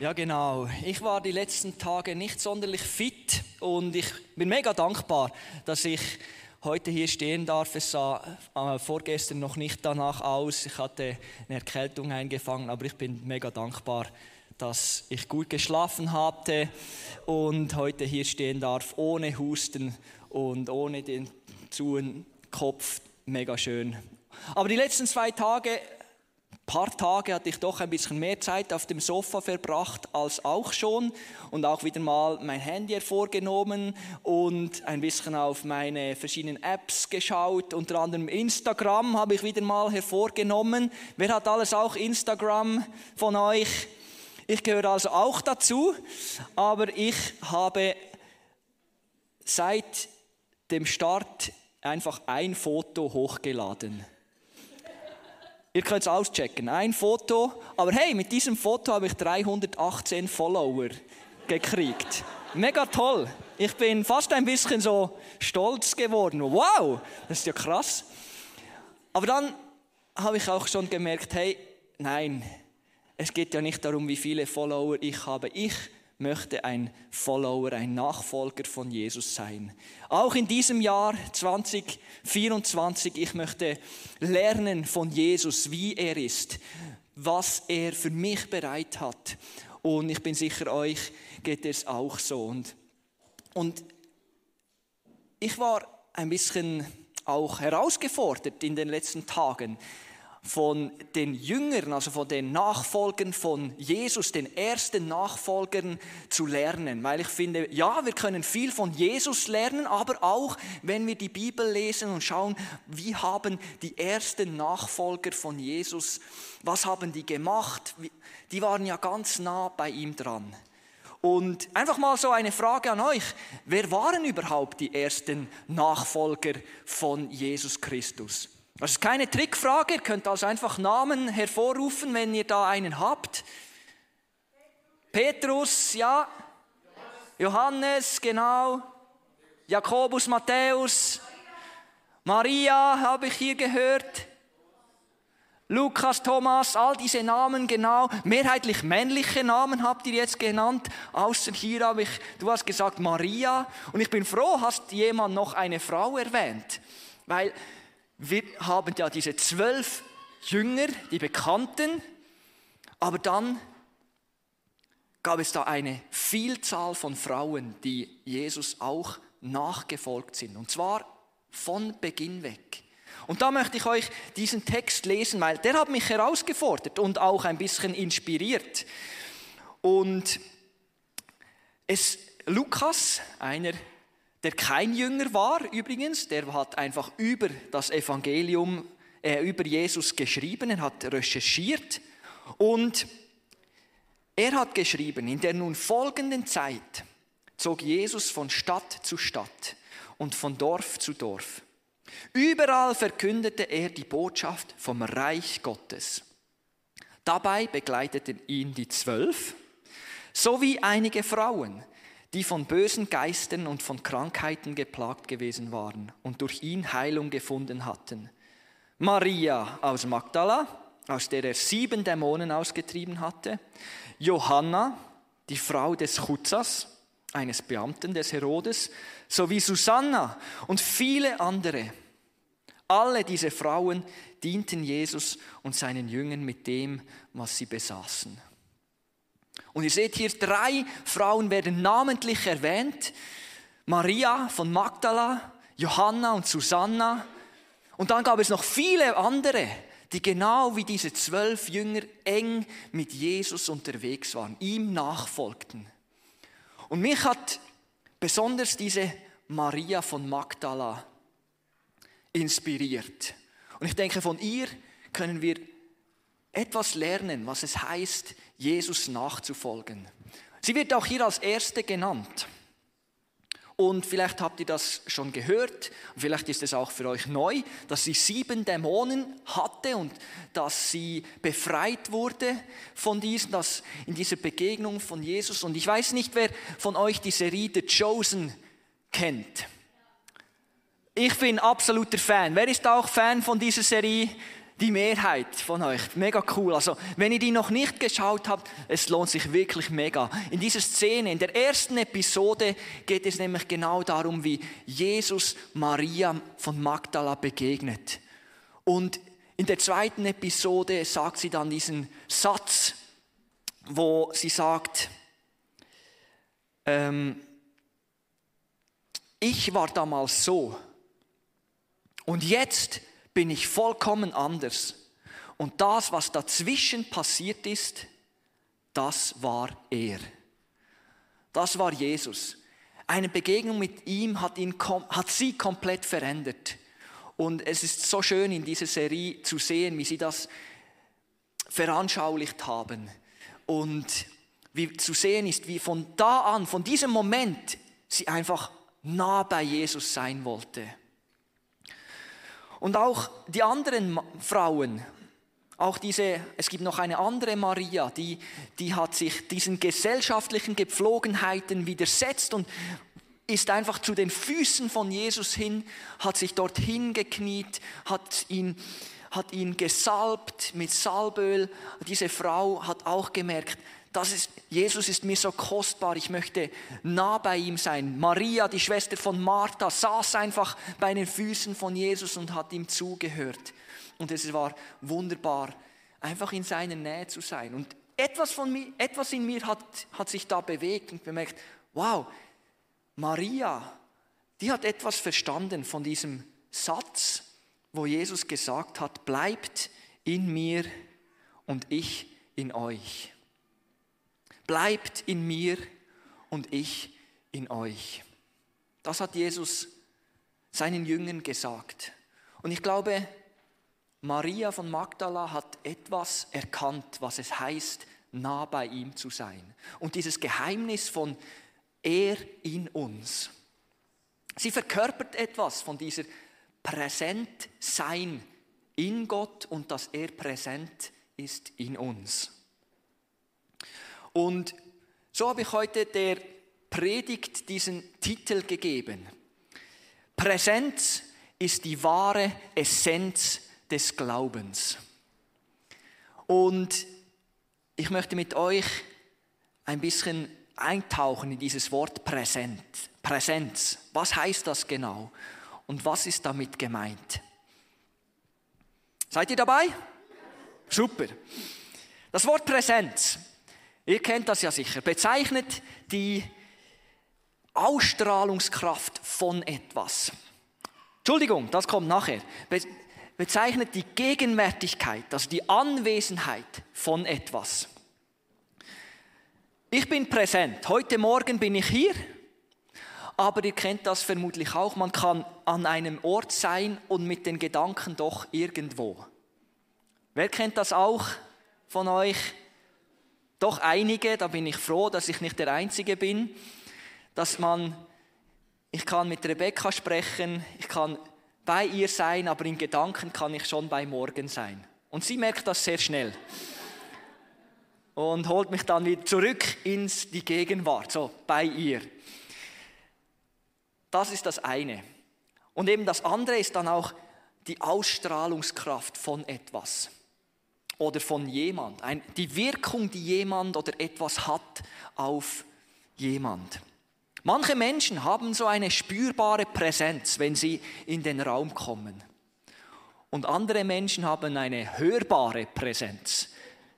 Ja, genau. Ich war die letzten Tage nicht sonderlich fit und ich bin mega dankbar, dass ich heute hier stehen darf. Es sah äh, vorgestern noch nicht danach aus. Ich hatte eine Erkältung eingefangen, aber ich bin mega dankbar, dass ich gut geschlafen hatte und heute hier stehen darf, ohne Husten und ohne den zuen Kopf. Mega schön. Aber die letzten zwei Tage paar Tage hatte ich doch ein bisschen mehr Zeit auf dem Sofa verbracht als auch schon und auch wieder mal mein Handy hervorgenommen und ein bisschen auf meine verschiedenen Apps geschaut. Unter anderem Instagram habe ich wieder mal hervorgenommen. Wer hat alles auch Instagram von euch? Ich gehöre also auch dazu, aber ich habe seit dem Start einfach ein Foto hochgeladen. Ihr könnt es auschecken. Ein Foto. Aber hey, mit diesem Foto habe ich 318 Follower gekriegt. Mega toll. Ich bin fast ein bisschen so stolz geworden. Wow, das ist ja krass. Aber dann habe ich auch schon gemerkt, hey, nein, es geht ja nicht darum, wie viele Follower ich habe. Ich möchte ein Follower, ein Nachfolger von Jesus sein. Auch in diesem Jahr 2024, ich möchte lernen von Jesus, wie er ist, was er für mich bereit hat. Und ich bin sicher, euch geht es auch so. Und, und ich war ein bisschen auch herausgefordert in den letzten Tagen von den Jüngern, also von den Nachfolgern von Jesus, den ersten Nachfolgern zu lernen. Weil ich finde, ja, wir können viel von Jesus lernen, aber auch, wenn wir die Bibel lesen und schauen, wie haben die ersten Nachfolger von Jesus, was haben die gemacht? Die waren ja ganz nah bei ihm dran. Und einfach mal so eine Frage an euch. Wer waren überhaupt die ersten Nachfolger von Jesus Christus? Das ist keine Trickfrage, ihr könnt also einfach Namen hervorrufen, wenn ihr da einen habt. Petrus, ja. Johannes, genau. Jakobus, Matthäus. Maria habe ich hier gehört. Lukas, Thomas, all diese Namen genau, mehrheitlich männliche Namen habt ihr jetzt genannt, außer hier habe ich, du hast gesagt Maria und ich bin froh, hast jemand noch eine Frau erwähnt, weil wir haben ja diese zwölf Jünger, die Bekannten, aber dann gab es da eine Vielzahl von Frauen, die Jesus auch nachgefolgt sind. Und zwar von Beginn weg. Und da möchte ich euch diesen Text lesen, weil der hat mich herausgefordert und auch ein bisschen inspiriert. Und es, Lukas, einer der kein Jünger war übrigens, der hat einfach über das Evangelium, äh, über Jesus geschrieben, er hat recherchiert und er hat geschrieben, in der nun folgenden Zeit zog Jesus von Stadt zu Stadt und von Dorf zu Dorf. Überall verkündete er die Botschaft vom Reich Gottes. Dabei begleiteten ihn die Zwölf sowie einige Frauen, die von bösen Geistern und von Krankheiten geplagt gewesen waren und durch ihn Heilung gefunden hatten. Maria aus Magdala, aus der er sieben Dämonen ausgetrieben hatte, Johanna, die Frau des Chutzas, eines Beamten des Herodes, sowie Susanna und viele andere. Alle diese Frauen dienten Jesus und seinen Jüngern mit dem, was sie besaßen. Und ihr seht hier, drei Frauen werden namentlich erwähnt. Maria von Magdala, Johanna und Susanna. Und dann gab es noch viele andere, die genau wie diese zwölf Jünger eng mit Jesus unterwegs waren, ihm nachfolgten. Und mich hat besonders diese Maria von Magdala inspiriert. Und ich denke, von ihr können wir etwas lernen, was es heißt, Jesus nachzufolgen. Sie wird auch hier als Erste genannt. Und vielleicht habt ihr das schon gehört, vielleicht ist es auch für euch neu, dass sie sieben Dämonen hatte und dass sie befreit wurde von diesen, dass in dieser Begegnung von Jesus. Und ich weiß nicht, wer von euch die Serie The Chosen kennt. Ich bin absoluter Fan. Wer ist auch Fan von dieser Serie die Mehrheit von euch. Mega cool. Also, wenn ihr die noch nicht geschaut habt, es lohnt sich wirklich mega. In dieser Szene, in der ersten Episode, geht es nämlich genau darum, wie Jesus Maria von Magdala begegnet. Und in der zweiten Episode sagt sie dann diesen Satz, wo sie sagt, ähm, ich war damals so und jetzt bin ich vollkommen anders. Und das, was dazwischen passiert ist, das war er. Das war Jesus. Eine Begegnung mit ihm hat, ihn, hat sie komplett verändert. Und es ist so schön in dieser Serie zu sehen, wie sie das veranschaulicht haben. Und wie zu sehen ist, wie von da an, von diesem Moment, sie einfach nah bei Jesus sein wollte. Und auch die anderen Frauen, auch diese, es gibt noch eine andere Maria, die, die hat sich diesen gesellschaftlichen Gepflogenheiten widersetzt und ist einfach zu den Füßen von Jesus hin, hat sich dort hingekniet, hat ihn, hat ihn gesalbt mit Salböl. Diese Frau hat auch gemerkt, das ist, Jesus ist mir so kostbar, ich möchte nah bei ihm sein. Maria, die Schwester von Martha, saß einfach bei den Füßen von Jesus und hat ihm zugehört. Und es war wunderbar, einfach in seiner Nähe zu sein. Und etwas, von mir, etwas in mir hat, hat sich da bewegt und bemerkt, wow, Maria, die hat etwas verstanden von diesem Satz, wo Jesus gesagt hat, bleibt in mir und ich in euch bleibt in mir und ich in euch. Das hat Jesus seinen Jüngern gesagt. Und ich glaube, Maria von Magdala hat etwas erkannt, was es heißt, nah bei ihm zu sein. Und dieses Geheimnis von er in uns. Sie verkörpert etwas von dieser Präsentsein in Gott und dass er präsent ist in uns. Und so habe ich heute der Predigt diesen Titel gegeben. Präsenz ist die wahre Essenz des Glaubens. Und ich möchte mit euch ein bisschen eintauchen in dieses Wort Präsent, Präsenz. Was heißt das genau? Und was ist damit gemeint? Seid ihr dabei? Super. Das Wort Präsenz Ihr kennt das ja sicher. Bezeichnet die Ausstrahlungskraft von etwas. Entschuldigung, das kommt nachher. Be bezeichnet die Gegenwärtigkeit, also die Anwesenheit von etwas. Ich bin präsent. Heute Morgen bin ich hier, aber ihr kennt das vermutlich auch. Man kann an einem Ort sein und mit den Gedanken doch irgendwo. Wer kennt das auch von euch? Doch einige, da bin ich froh, dass ich nicht der Einzige bin, dass man, ich kann mit Rebecca sprechen, ich kann bei ihr sein, aber in Gedanken kann ich schon bei Morgen sein. Und sie merkt das sehr schnell und holt mich dann wieder zurück ins die Gegenwart, so bei ihr. Das ist das eine. Und eben das andere ist dann auch die Ausstrahlungskraft von etwas oder von jemand. Ein, die Wirkung, die jemand oder etwas hat auf jemand. Manche Menschen haben so eine spürbare Präsenz, wenn sie in den Raum kommen. Und andere Menschen haben eine hörbare Präsenz,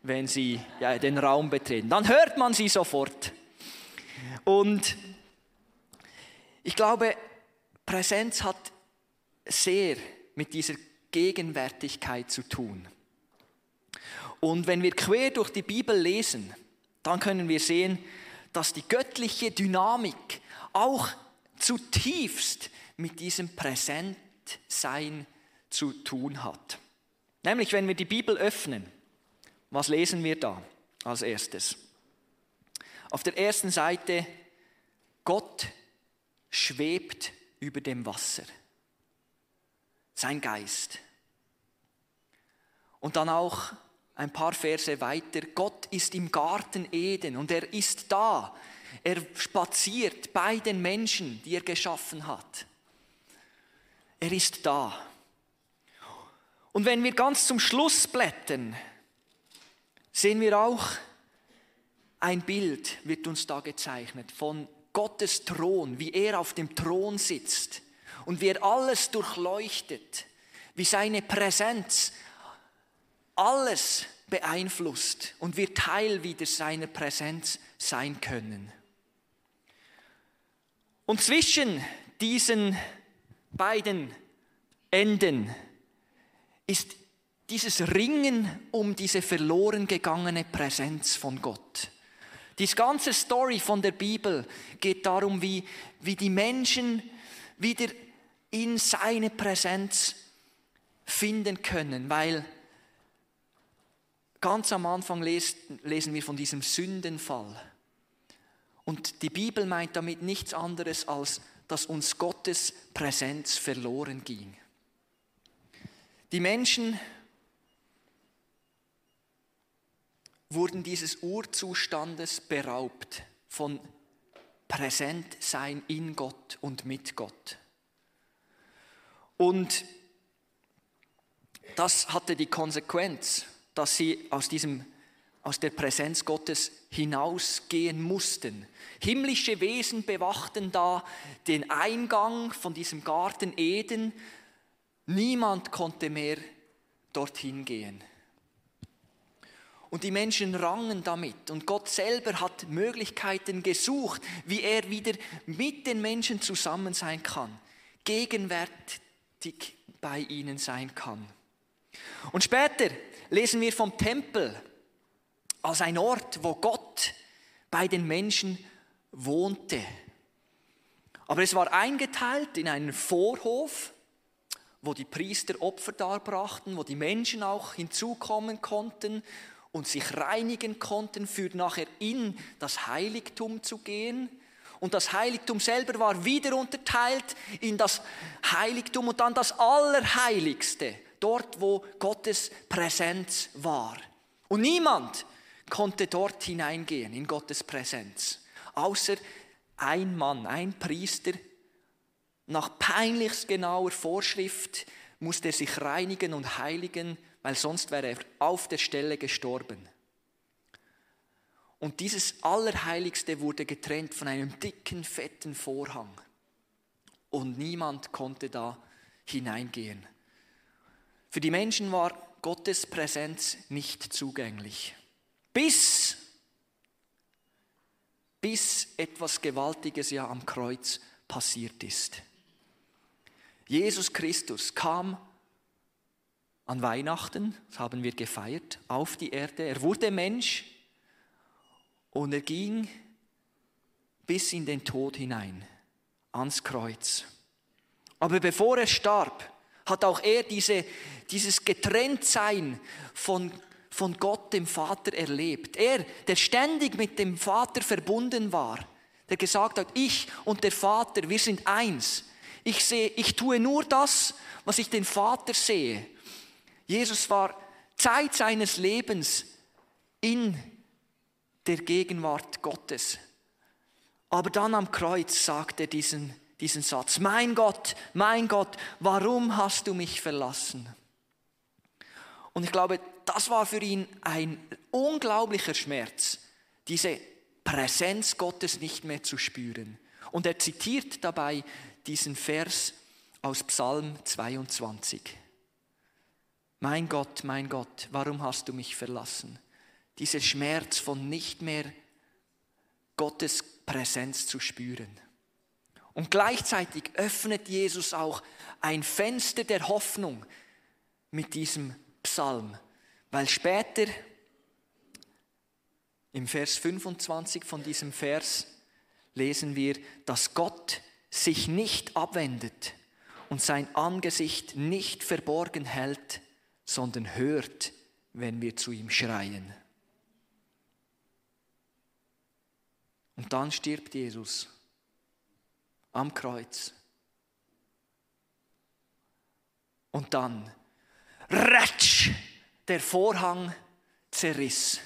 wenn sie ja, den Raum betreten. Dann hört man sie sofort. Und ich glaube, Präsenz hat sehr mit dieser Gegenwärtigkeit zu tun. Und wenn wir quer durch die Bibel lesen, dann können wir sehen, dass die göttliche Dynamik auch zutiefst mit diesem Präsentsein zu tun hat. Nämlich, wenn wir die Bibel öffnen, was lesen wir da als erstes? Auf der ersten Seite, Gott schwebt über dem Wasser. Sein Geist. Und dann auch ein paar Verse weiter, Gott ist im Garten Eden und er ist da. Er spaziert bei den Menschen, die er geschaffen hat. Er ist da. Und wenn wir ganz zum Schluss blättern, sehen wir auch, ein Bild wird uns da gezeichnet von Gottes Thron, wie er auf dem Thron sitzt und wie er alles durchleuchtet, wie seine Präsenz alles beeinflusst und wir Teil wieder seiner Präsenz sein können. Und zwischen diesen beiden Enden ist dieses Ringen um diese verloren gegangene Präsenz von Gott. Die ganze Story von der Bibel geht darum, wie, wie die Menschen wieder in seine Präsenz finden können, weil ganz am Anfang lesen wir von diesem Sündenfall. Und die Bibel meint damit nichts anderes, als dass uns Gottes Präsenz verloren ging. Die Menschen wurden dieses Urzustandes beraubt von Präsentsein in Gott und mit Gott. Und das hatte die Konsequenz, dass sie aus, diesem, aus der Präsenz Gottes hinausgehen mussten. Himmlische Wesen bewachten da den Eingang von diesem Garten Eden. Niemand konnte mehr dorthin gehen. Und die Menschen rangen damit. Und Gott selber hat Möglichkeiten gesucht, wie er wieder mit den Menschen zusammen sein kann, gegenwärtig bei ihnen sein kann. Und später lesen wir vom Tempel als ein Ort, wo Gott bei den Menschen wohnte. Aber es war eingeteilt in einen Vorhof, wo die Priester Opfer darbrachten, wo die Menschen auch hinzukommen konnten und sich reinigen konnten, für nachher in das Heiligtum zu gehen. Und das Heiligtum selber war wieder unterteilt in das Heiligtum und dann das Allerheiligste, dort wo Gottes Präsenz war. Und niemand konnte dort hineingehen in Gottes Präsenz, außer ein Mann, ein Priester. Nach peinlichst genauer Vorschrift musste er sich reinigen und heiligen weil sonst wäre er auf der Stelle gestorben. Und dieses Allerheiligste wurde getrennt von einem dicken, fetten Vorhang. Und niemand konnte da hineingehen. Für die Menschen war Gottes Präsenz nicht zugänglich. Bis, bis etwas Gewaltiges ja am Kreuz passiert ist. Jesus Christus kam an Weihnachten, das haben wir gefeiert, auf die Erde. Er wurde Mensch und er ging bis in den Tod hinein, ans Kreuz. Aber bevor er starb, hat auch er diese, dieses Getrenntsein von, von Gott, dem Vater, erlebt. Er, der ständig mit dem Vater verbunden war, der gesagt hat, ich und der Vater, wir sind eins. Ich, sehe, ich tue nur das, was ich den Vater sehe. Jesus war Zeit seines Lebens in der Gegenwart Gottes. Aber dann am Kreuz sagt er diesen, diesen Satz, mein Gott, mein Gott, warum hast du mich verlassen? Und ich glaube, das war für ihn ein unglaublicher Schmerz, diese Präsenz Gottes nicht mehr zu spüren. Und er zitiert dabei diesen Vers aus Psalm 22. Mein Gott, mein Gott, warum hast du mich verlassen? Dieser Schmerz von nicht mehr Gottes Präsenz zu spüren. Und gleichzeitig öffnet Jesus auch ein Fenster der Hoffnung mit diesem Psalm, weil später im Vers 25 von diesem Vers lesen wir, dass Gott sich nicht abwendet und sein Angesicht nicht verborgen hält sondern hört, wenn wir zu ihm schreien. Und dann stirbt Jesus am Kreuz. Und dann, ratsch, der Vorhang zerriss.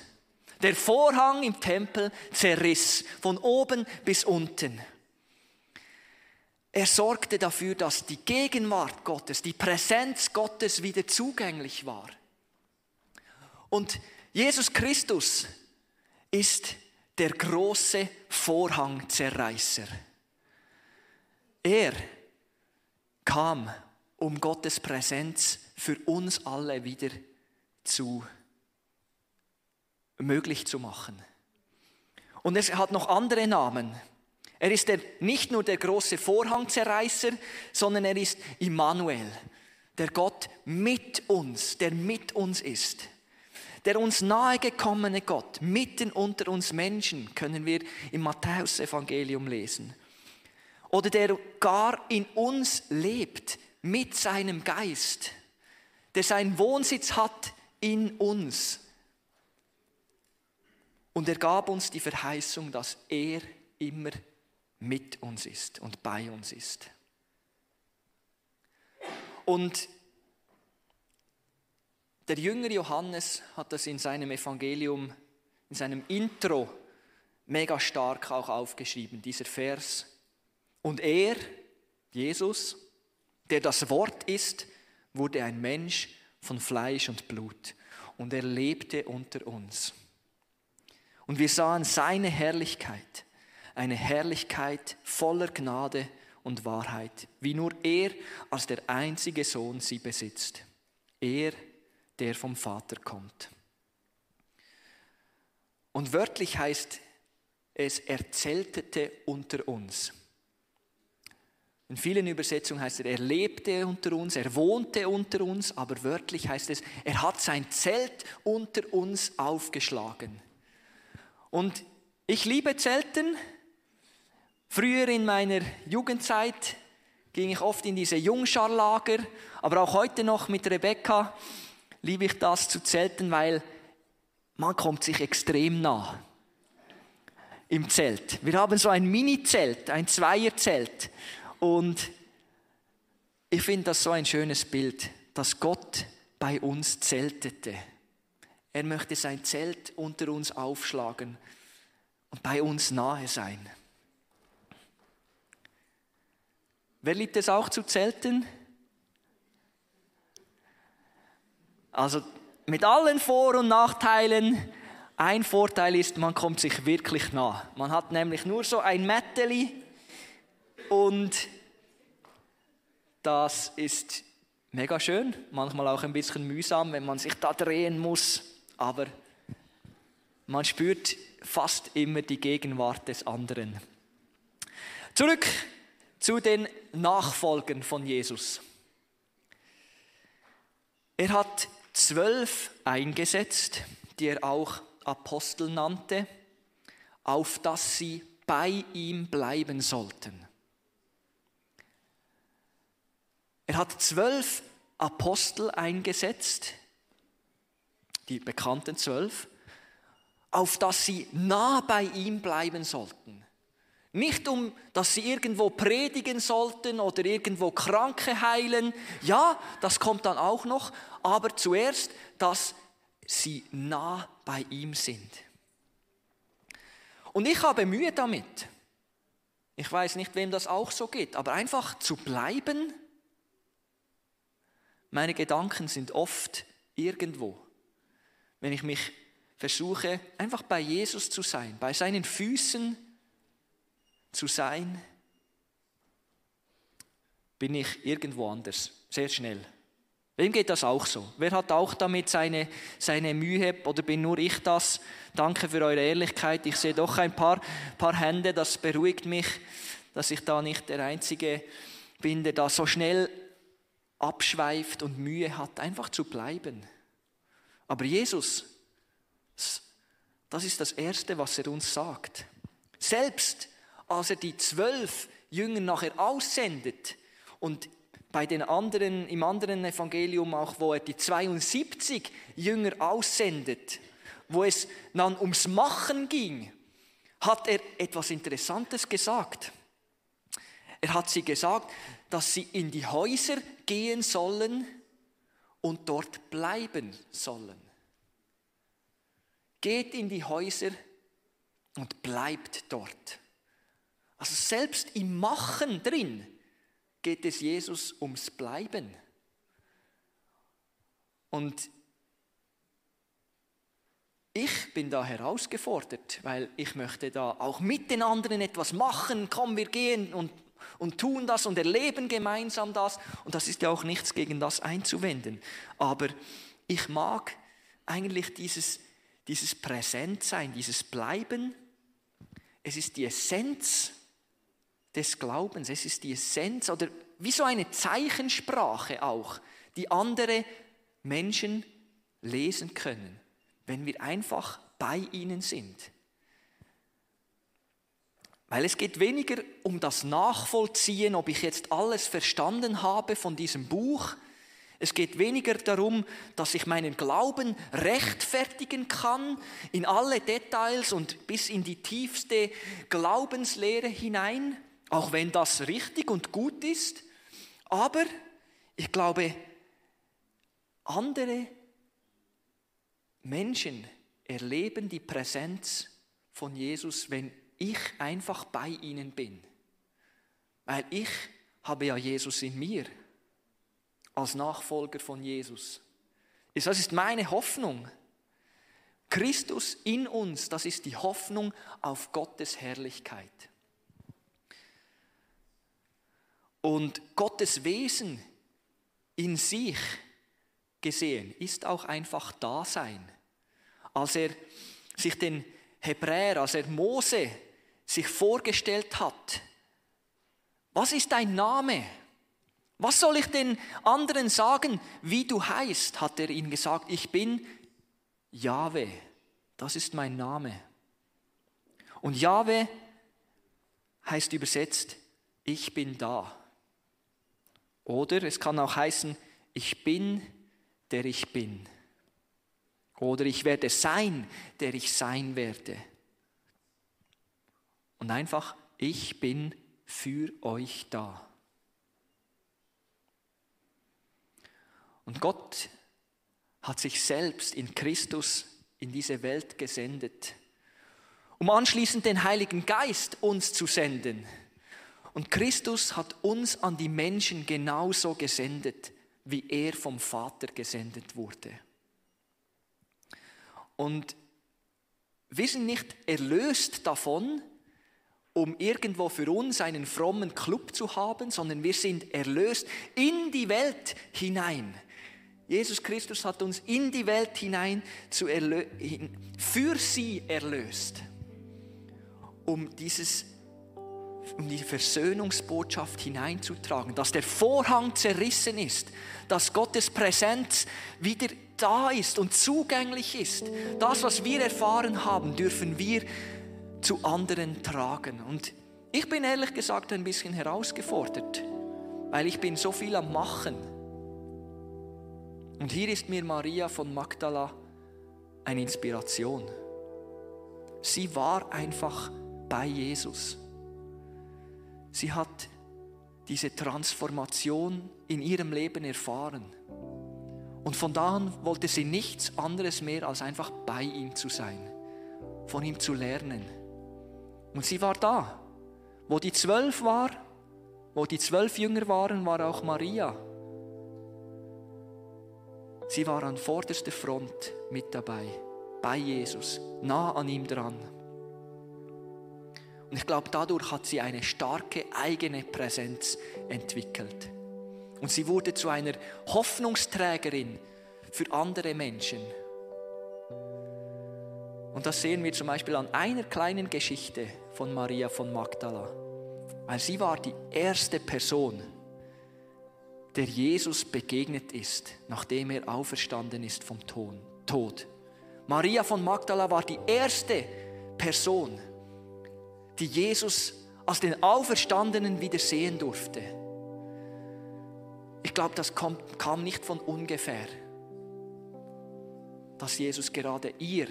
Der Vorhang im Tempel zerriss, von oben bis unten. er sorgte dafür, dass die Gegenwart Gottes, die Präsenz Gottes wieder zugänglich war. Und Jesus Christus ist der große Vorhangzerreißer. Er kam, um Gottes Präsenz für uns alle wieder zu möglich zu machen. Und es hat noch andere Namen. Er ist der, nicht nur der große Vorhangzerreißer, sondern er ist Immanuel, der Gott mit uns, der mit uns ist. Der uns nahegekommene Gott, mitten unter uns Menschen, können wir im Matthäusevangelium lesen. Oder der gar in uns lebt, mit seinem Geist, der seinen Wohnsitz hat in uns. Und er gab uns die Verheißung, dass er immer mit uns ist und bei uns ist. Und der Jünger Johannes hat das in seinem Evangelium, in seinem Intro mega stark auch aufgeschrieben, dieser Vers. Und er, Jesus, der das Wort ist, wurde ein Mensch von Fleisch und Blut und er lebte unter uns. Und wir sahen seine Herrlichkeit, eine Herrlichkeit voller Gnade und Wahrheit, wie nur er als der einzige Sohn sie besitzt. Er, der vom Vater kommt. Und wörtlich heißt es, er zeltete unter uns. In vielen Übersetzungen heißt es, er lebte unter uns, er wohnte unter uns, aber wörtlich heißt es, er hat sein Zelt unter uns aufgeschlagen. Und ich liebe Zelten, Früher in meiner Jugendzeit ging ich oft in diese Jungscharlager, aber auch heute noch mit Rebecca liebe ich das zu zelten, weil man kommt sich extrem nah im Zelt. Wir haben so ein Mini-Zelt, ein Zweierzelt und ich finde das so ein schönes Bild, dass Gott bei uns zeltete. Er möchte sein Zelt unter uns aufschlagen und bei uns nahe sein. Wer liebt es auch zu zelten? Also mit allen Vor- und Nachteilen. Ein Vorteil ist, man kommt sich wirklich nah. Man hat nämlich nur so ein Mätteli und das ist mega schön, manchmal auch ein bisschen mühsam, wenn man sich da drehen muss, aber man spürt fast immer die Gegenwart des anderen. Zurück zu den Nachfolgen von Jesus. Er hat zwölf eingesetzt, die er auch Apostel nannte, auf dass sie bei ihm bleiben sollten. Er hat zwölf Apostel eingesetzt, die bekannten zwölf, auf dass sie nah bei ihm bleiben sollten. Nicht um, dass sie irgendwo predigen sollten oder irgendwo Kranke heilen. Ja, das kommt dann auch noch. Aber zuerst, dass sie nah bei ihm sind. Und ich habe Mühe damit. Ich weiß nicht, wem das auch so geht, aber einfach zu bleiben. Meine Gedanken sind oft irgendwo. Wenn ich mich versuche, einfach bei Jesus zu sein, bei seinen Füßen zu sein, bin ich irgendwo anders, sehr schnell. Wem geht das auch so? Wer hat auch damit seine, seine Mühe oder bin nur ich das? Danke für eure Ehrlichkeit. Ich sehe doch ein paar, paar Hände, das beruhigt mich, dass ich da nicht der Einzige bin, der da so schnell abschweift und Mühe hat, einfach zu bleiben. Aber Jesus, das ist das Erste, was er uns sagt. Selbst als er die zwölf Jünger nachher aussendet und bei den anderen, im anderen Evangelium auch, wo er die 72 Jünger aussendet, wo es dann ums Machen ging, hat er etwas Interessantes gesagt. Er hat sie gesagt, dass sie in die Häuser gehen sollen und dort bleiben sollen. Geht in die Häuser und bleibt dort. Also selbst im Machen drin geht es Jesus ums Bleiben. Und ich bin da herausgefordert, weil ich möchte da auch mit den anderen etwas machen. Komm, wir gehen und, und tun das und erleben gemeinsam das. Und das ist ja auch nichts gegen das einzuwenden. Aber ich mag eigentlich dieses, dieses Präsentsein, dieses Bleiben. Es ist die Essenz des Glaubens. Es ist die Essenz oder wie so eine Zeichensprache auch, die andere Menschen lesen können wenn wir einfach bei ihnen sind. Weil es geht weniger um das Nachvollziehen, ob ich jetzt alles verstanden habe von diesem Buch. Es geht weniger darum, dass ich meinen Glauben rechtfertigen kann in alle Details und bis in die tiefste Glaubenslehre hinein, auch wenn das richtig und gut ist. Aber ich glaube, andere Menschen erleben die Präsenz von Jesus, wenn ich einfach bei ihnen bin. Weil ich habe ja Jesus in mir als Nachfolger von Jesus. Das ist meine Hoffnung. Christus in uns, das ist die Hoffnung auf Gottes Herrlichkeit. Und Gottes Wesen in sich gesehen ist auch einfach Dasein als er sich den Hebräer, als er Mose sich vorgestellt hat, was ist dein Name? Was soll ich den anderen sagen, wie du heißt? hat er ihnen gesagt, ich bin Jahwe, das ist mein Name. Und Jahwe heißt übersetzt, ich bin da. Oder es kann auch heißen, ich bin, der ich bin. Oder ich werde sein, der ich sein werde. Und einfach, ich bin für euch da. Und Gott hat sich selbst in Christus in diese Welt gesendet, um anschließend den Heiligen Geist uns zu senden. Und Christus hat uns an die Menschen genauso gesendet, wie er vom Vater gesendet wurde. Und wir sind nicht erlöst davon, um irgendwo für uns einen frommen Club zu haben, sondern wir sind erlöst in die Welt hinein. Jesus Christus hat uns in die Welt hinein zu für sie erlöst, um dieses um die Versöhnungsbotschaft hineinzutragen, dass der Vorhang zerrissen ist, dass Gottes Präsenz wieder da ist und zugänglich ist. Das, was wir erfahren haben, dürfen wir zu anderen tragen. Und ich bin ehrlich gesagt ein bisschen herausgefordert, weil ich bin so viel am Machen. Und hier ist mir Maria von Magdala eine Inspiration. Sie war einfach bei Jesus. Sie hat diese Transformation in ihrem Leben erfahren. Und von da an wollte sie nichts anderes mehr, als einfach bei ihm zu sein, von ihm zu lernen. Und sie war da. Wo die zwölf war, wo die zwölf Jünger waren, war auch Maria. Sie war an vorderster Front mit dabei, bei Jesus, nah an ihm dran. Und ich glaube, dadurch hat sie eine starke eigene Präsenz entwickelt. Und sie wurde zu einer Hoffnungsträgerin für andere Menschen. Und das sehen wir zum Beispiel an einer kleinen Geschichte von Maria von Magdala. Weil sie war die erste Person, der Jesus begegnet ist, nachdem er auferstanden ist vom Tod. Maria von Magdala war die erste Person, die Jesus als den Auferstandenen wieder sehen durfte. Ich glaube, das kam, kam nicht von ungefähr, dass Jesus gerade ihr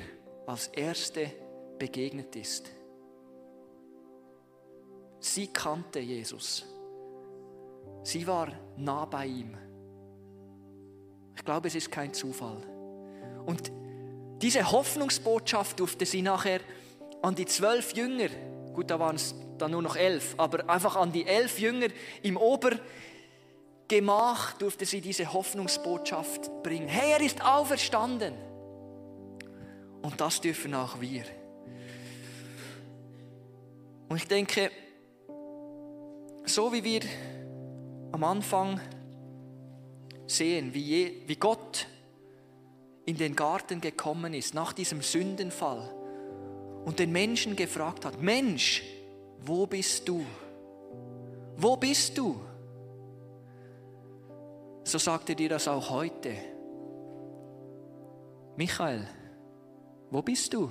als Erste begegnet ist. Sie kannte Jesus. Sie war nah bei ihm. Ich glaube, es ist kein Zufall. Und diese Hoffnungsbotschaft durfte sie nachher an die zwölf Jünger Gut, da waren es dann nur noch elf, aber einfach an die elf Jünger im Obergemach durfte sie diese Hoffnungsbotschaft bringen. Hey, er ist auferstanden. Und das dürfen auch wir. Und ich denke, so wie wir am Anfang sehen, wie, Gott in den Garten gekommen ist nach diesem Sündenfall und den Menschen gefragt hat, Mensch, wo bist du? Wo bist du? So sagt er dir das auch heute. Michael, wo bist du?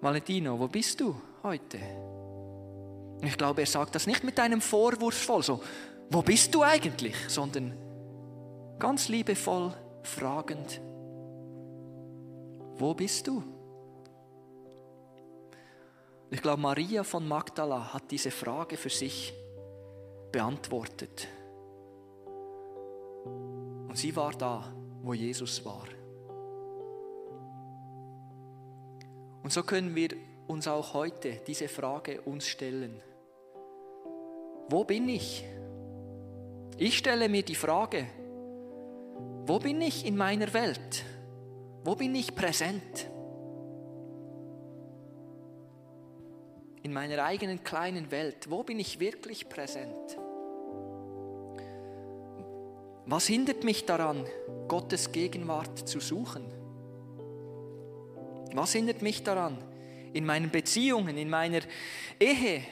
Valentino, wo bist du heute? Ich glaube, er sagt das nicht mit einem vorwurfsvoll, so, wo bist du eigentlich, sondern ganz liebevoll fragend, wo bist du? Ich glaube, Maria von Magdala hat diese Frage für sich beantwortet. Und sie war da, wo Jesus war. Und so können wir uns auch heute diese Frage uns stellen. Wo bin ich? Ich stelle mir die Frage, wo bin ich in meiner Welt? Wo bin ich präsent? In meiner eigenen kleinen Welt, wo bin ich wirklich präsent? Was hindert mich daran, Gottes Gegenwart zu suchen? Was hindert mich daran, in meinen Beziehungen, in meiner Ehe,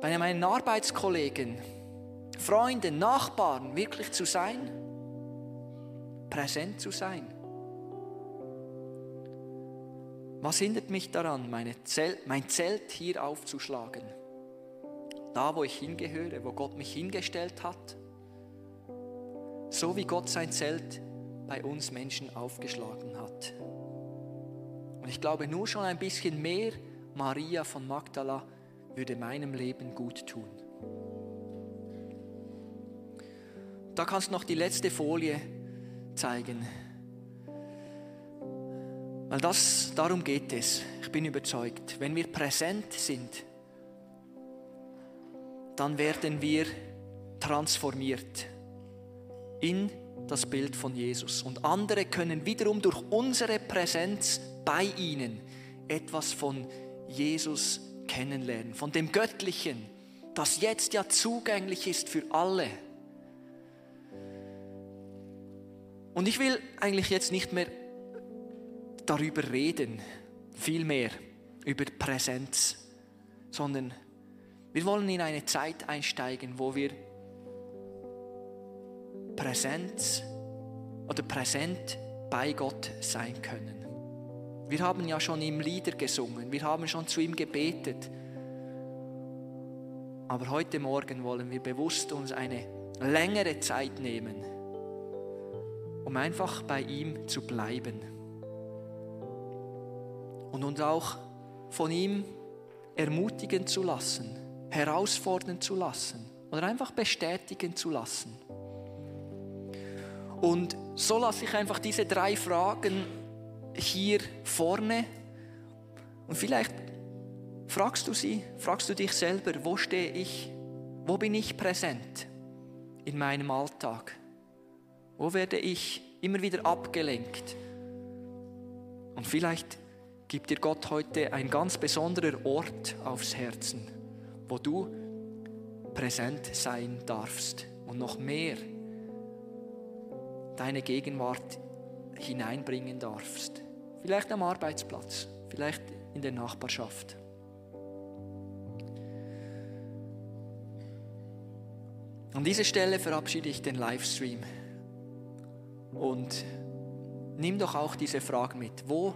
bei meinen Arbeitskollegen, Freunden, Nachbarn wirklich zu sein, präsent zu sein. Was hindert mich daran, Zelt, mein Zelt hier aufzuschlagen? Da, wo ich hingehöre, wo Gott mich hingestellt hat? So wie Gott sein Zelt bei uns Menschen aufgeschlagen hat. Und ich glaube, nur schon ein bisschen mehr Maria von Magdala würde meinem Leben gut tun. Da kannst du noch die letzte Folie zeigen. Weil das, darum geht es. Ich bin überzeugt. Wenn wir präsent sind, dann werden wir transformiert in das Bild von Jesus. Und andere können wiederum durch unsere Präsenz bei ihnen etwas von Jesus kennenlernen, von dem Göttlichen, das jetzt ja zugänglich ist für alle. Und ich will eigentlich jetzt nicht mehr darüber reden, vielmehr über Präsenz, sondern wir wollen in eine Zeit einsteigen, wo wir Präsenz oder präsent bei Gott sein können. Wir haben ja schon ihm Lieder gesungen, wir haben schon zu ihm gebetet. Aber heute Morgen wollen wir bewusst uns eine längere Zeit nehmen, um einfach bei ihm zu bleiben. Und uns auch von ihm ermutigen zu lassen, herausfordern zu lassen oder einfach bestätigen zu lassen. Und so lasse ich einfach diese drei Fragen hier vorne. Und vielleicht fragst du sie, fragst du dich selber, wo stehe ich, wo bin ich präsent in meinem Alltag, wo werde ich immer wieder abgelenkt. Und vielleicht gibt dir Gott heute ein ganz besonderer Ort aufs Herzen, wo du präsent sein darfst und noch mehr deine Gegenwart hineinbringen darfst. Vielleicht am Arbeitsplatz, vielleicht in der Nachbarschaft. An dieser Stelle verabschiede ich den Livestream und nimm doch auch diese Frage mit. Wo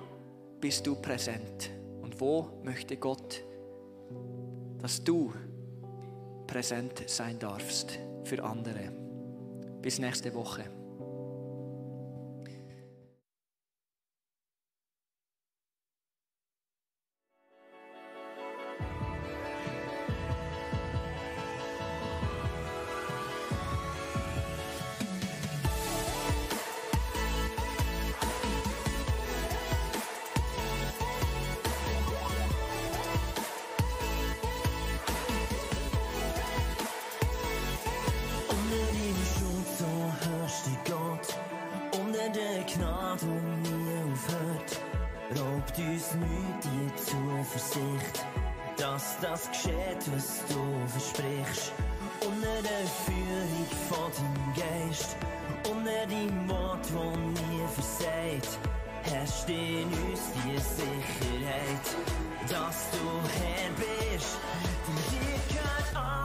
bist du präsent? Und wo möchte Gott, dass du präsent sein darfst für andere? Bis nächste Woche. Versagt, herrscht in uns die Sicherheit, dass du Herr bist, denn dir gehört alles.